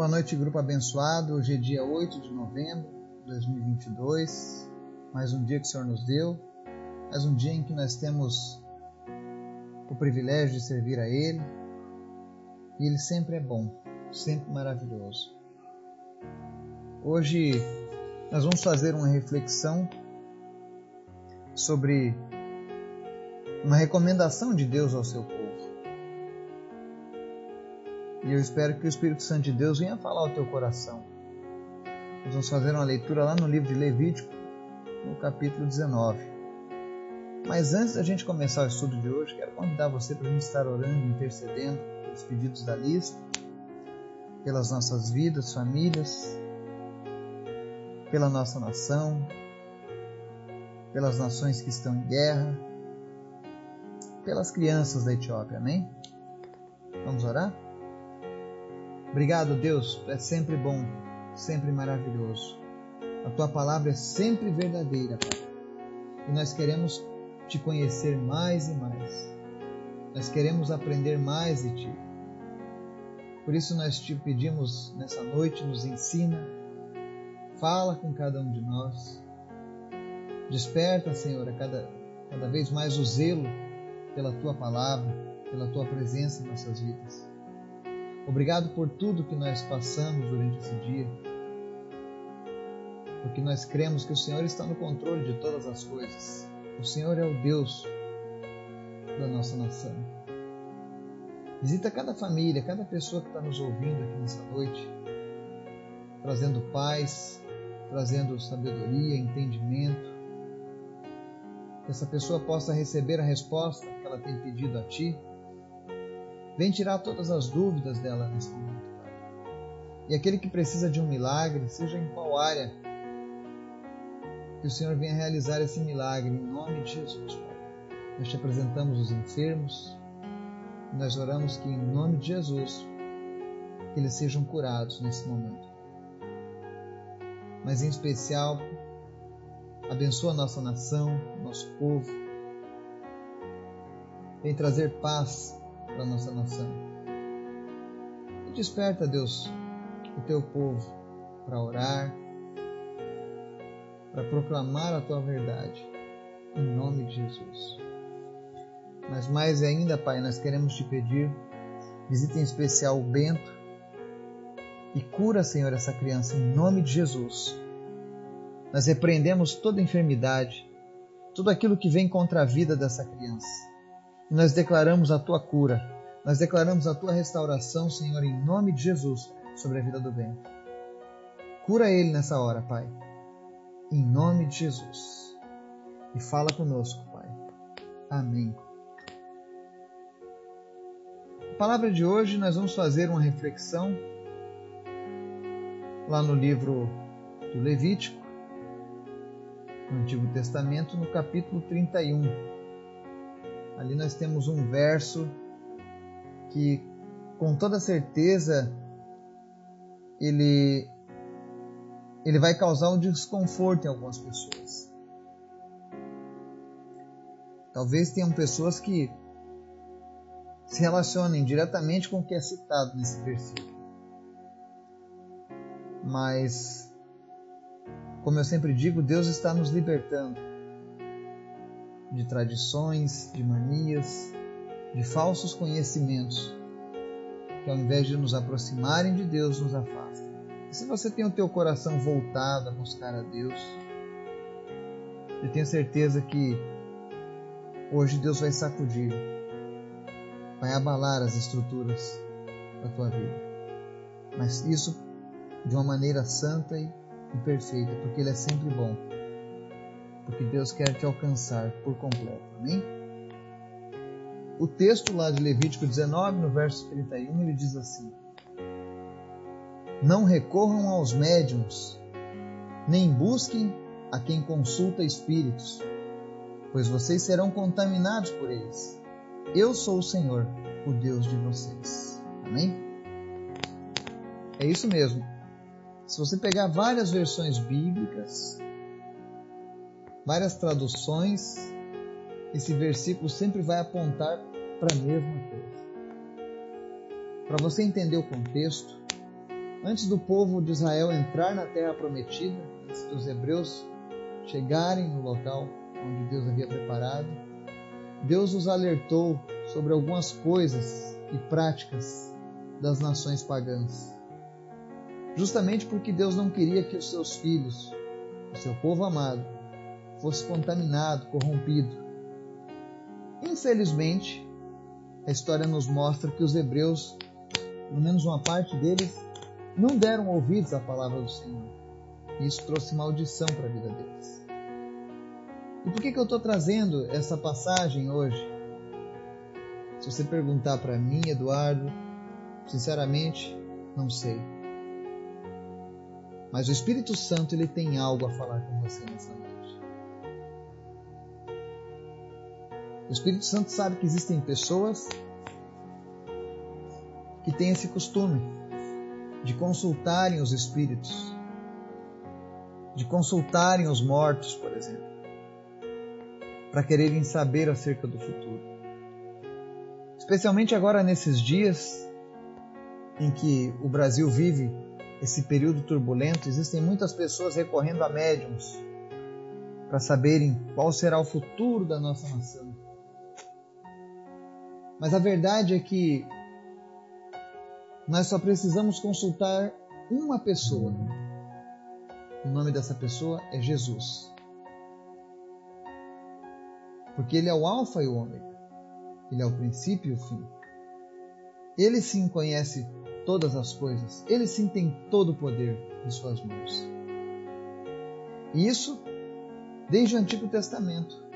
Boa noite, grupo abençoado. Hoje é dia 8 de novembro de 2022. Mais um dia que o Senhor nos deu. Mais um dia em que nós temos o privilégio de servir a Ele. E Ele sempre é bom, sempre maravilhoso. Hoje nós vamos fazer uma reflexão sobre uma recomendação de Deus ao seu povo. E eu espero que o Espírito Santo de Deus venha falar ao teu coração. Nós vamos fazer uma leitura lá no livro de Levítico, no capítulo 19. Mas antes da gente começar o estudo de hoje, quero convidar você para a gente estar orando, intercedendo pelos pedidos da lista, pelas nossas vidas, famílias, pela nossa nação, pelas nações que estão em guerra, pelas crianças da Etiópia, amém? Vamos orar? Obrigado, Deus, é sempre bom, sempre maravilhoso. A tua palavra é sempre verdadeira, Pai. E nós queremos te conhecer mais e mais. Nós queremos aprender mais de ti. Por isso nós te pedimos nessa noite, nos ensina, fala com cada um de nós. Desperta, Senhor, a cada, cada vez mais o zelo pela tua palavra, pela tua presença em nossas vidas. Obrigado por tudo que nós passamos durante esse dia, porque nós cremos que o Senhor está no controle de todas as coisas. O Senhor é o Deus da nossa nação. Visita cada família, cada pessoa que está nos ouvindo aqui nessa noite, trazendo paz, trazendo sabedoria, entendimento. Que essa pessoa possa receber a resposta que ela tem pedido a Ti Vem tirar todas as dúvidas dela nesse momento, Pai. E aquele que precisa de um milagre, seja em qual área, que o Senhor venha realizar esse milagre em nome de Jesus, Pai. Nós te apresentamos os enfermos, e nós oramos que em nome de Jesus, que eles sejam curados nesse momento. Mas em especial, abençoa nossa nação, nosso povo. Vem trazer paz para a nossa nação. E desperta, Deus, o teu povo para orar, para proclamar a tua verdade, em nome de Jesus. Mas mais ainda, Pai, nós queremos te pedir, visita em especial o Bento e cura, Senhor, essa criança em nome de Jesus. Nós repreendemos toda enfermidade, tudo aquilo que vem contra a vida dessa criança e nós declaramos a tua cura, nós declaramos a tua restauração, Senhor, em nome de Jesus, sobre a vida do bem. Cura ele nessa hora, Pai, em nome de Jesus. E fala conosco, Pai. Amém. A palavra de hoje nós vamos fazer uma reflexão lá no livro do Levítico, no Antigo Testamento, no capítulo 31 Ali nós temos um verso que, com toda certeza, ele, ele vai causar um desconforto em algumas pessoas. Talvez tenham pessoas que se relacionem diretamente com o que é citado nesse versículo. Mas, como eu sempre digo, Deus está nos libertando de tradições, de manias, de falsos conhecimentos, que ao invés de nos aproximarem de Deus, nos afastam. E se você tem o teu coração voltado a buscar a Deus, eu tenho certeza que hoje Deus vai sacudir, vai abalar as estruturas da tua vida. Mas isso de uma maneira santa e perfeita, porque Ele é sempre bom porque Deus quer te alcançar por completo. Amém? O texto lá de Levítico 19, no verso 31, ele diz assim: Não recorram aos médiums, nem busquem a quem consulta espíritos, pois vocês serão contaminados por eles. Eu sou o Senhor, o Deus de vocês. Amém? É isso mesmo. Se você pegar várias versões bíblicas, várias traduções, esse versículo sempre vai apontar para a mesma coisa. Para você entender o contexto, antes do povo de Israel entrar na terra prometida, antes dos hebreus chegarem no local onde Deus havia preparado, Deus os alertou sobre algumas coisas e práticas das nações pagãs. Justamente porque Deus não queria que os seus filhos, o seu povo amado, fosse contaminado, corrompido. Infelizmente, a história nos mostra que os hebreus, pelo menos uma parte deles, não deram ouvidos à palavra do Senhor. E isso trouxe maldição para a vida deles. E por que, que eu estou trazendo essa passagem hoje? Se você perguntar para mim, Eduardo, sinceramente, não sei. Mas o Espírito Santo ele tem algo a falar com você nessa noite. O Espírito Santo sabe que existem pessoas que têm esse costume de consultarem os espíritos, de consultarem os mortos, por exemplo, para quererem saber acerca do futuro. Especialmente agora nesses dias em que o Brasil vive esse período turbulento, existem muitas pessoas recorrendo a médiums para saberem qual será o futuro da nossa nação. Mas a verdade é que nós só precisamos consultar uma pessoa. O nome dessa pessoa é Jesus. Porque ele é o Alfa e o Ômega. Ele é o princípio e o fim. Ele sim conhece todas as coisas. Ele sim tem todo o poder em suas mãos. E isso desde o Antigo Testamento.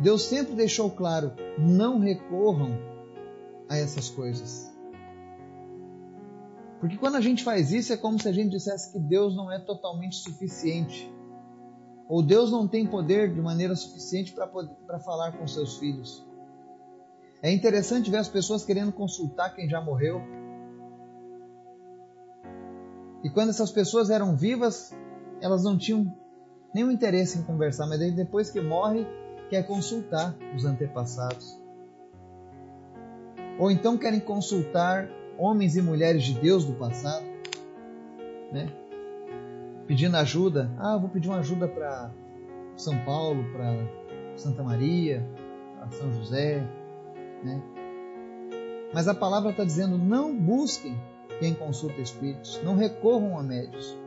Deus sempre deixou claro: não recorram a essas coisas. Porque quando a gente faz isso, é como se a gente dissesse que Deus não é totalmente suficiente. Ou Deus não tem poder de maneira suficiente para falar com seus filhos. É interessante ver as pessoas querendo consultar quem já morreu. E quando essas pessoas eram vivas, elas não tinham nenhum interesse em conversar, mas depois que morre, quer consultar os antepassados. Ou então querem consultar homens e mulheres de Deus do passado, né? Pedindo ajuda. Ah, vou pedir uma ajuda para São Paulo, para Santa Maria, para São José, né? Mas a palavra está dizendo: não busquem quem consulta espíritos, não recorram a médios.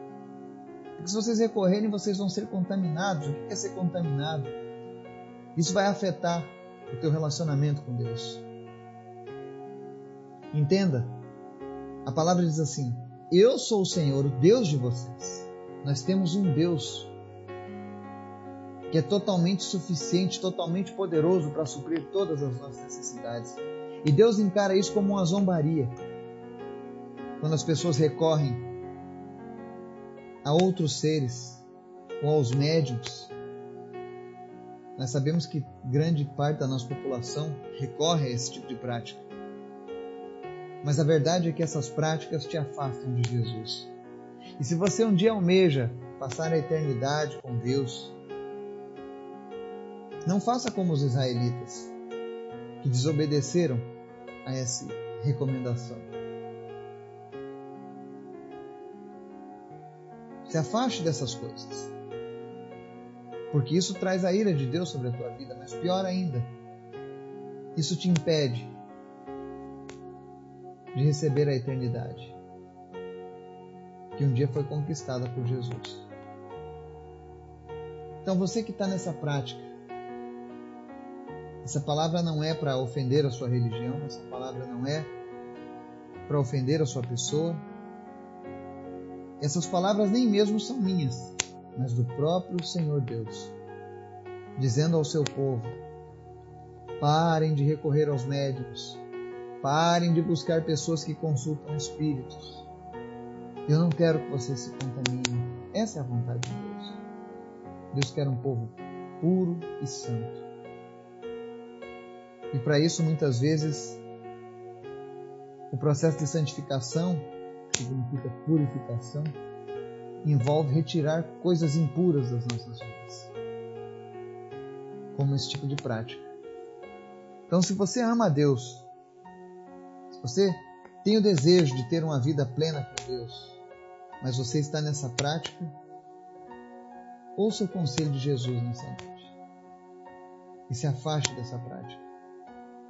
Porque se vocês recorrerem, vocês vão ser contaminados. O que é ser contaminado? Isso vai afetar o teu relacionamento com Deus. Entenda, a palavra diz assim: Eu sou o Senhor, o Deus de vocês. Nós temos um Deus que é totalmente suficiente, totalmente poderoso para suprir todas as nossas necessidades. E Deus encara isso como uma zombaria. Quando as pessoas recorrem a outros seres ou aos médiums, nós sabemos que grande parte da nossa população recorre a esse tipo de prática. Mas a verdade é que essas práticas te afastam de Jesus. E se você um dia almeja passar a eternidade com Deus, não faça como os israelitas, que desobedeceram a essa recomendação. Se afaste dessas coisas, porque isso traz a ira de Deus sobre a tua vida, mas pior ainda, isso te impede de receber a eternidade, que um dia foi conquistada por Jesus. Então você que está nessa prática, essa palavra não é para ofender a sua religião, essa palavra não é para ofender a sua pessoa. Essas palavras nem mesmo são minhas, mas do próprio Senhor Deus, dizendo ao seu povo: parem de recorrer aos médicos, Parem de buscar pessoas que consultam espíritos. Eu não quero que você se contamine. Essa é a vontade de Deus. Deus quer um povo puro e santo. E para isso, muitas vezes, o processo de santificação, que significa purificação, envolve retirar coisas impuras das nossas vidas, como esse tipo de prática. Então, se você ama a Deus, você tem o desejo de ter uma vida plena com Deus, mas você está nessa prática, ouça o conselho de Jesus nessa noite e se afaste dessa prática.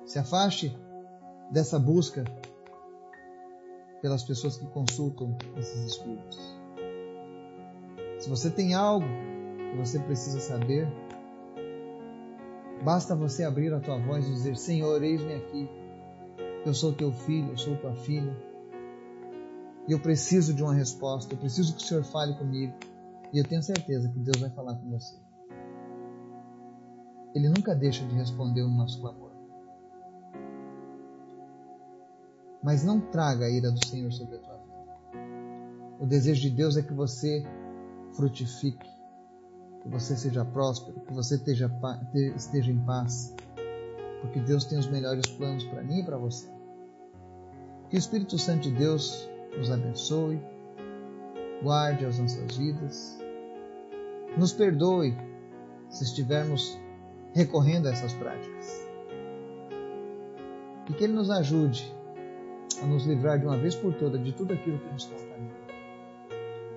Se afaste dessa busca pelas pessoas que consultam esses espíritos. Se você tem algo que você precisa saber, basta você abrir a tua voz e dizer: Senhor, eis-me aqui. Eu sou teu filho, eu sou tua filha. E eu preciso de uma resposta, eu preciso que o Senhor fale comigo. E eu tenho certeza que Deus vai falar com você. Ele nunca deixa de responder o nosso clamor. Mas não traga a ira do Senhor sobre a tua vida. O desejo de Deus é que você frutifique, que você seja próspero, que você esteja, esteja em paz, porque Deus tem os melhores planos para mim e para você. Que o Espírito Santo de Deus nos abençoe, guarde as nossas vidas, nos perdoe se estivermos recorrendo a essas práticas. E que Ele nos ajude a nos livrar de uma vez por toda de tudo aquilo que nos contamina.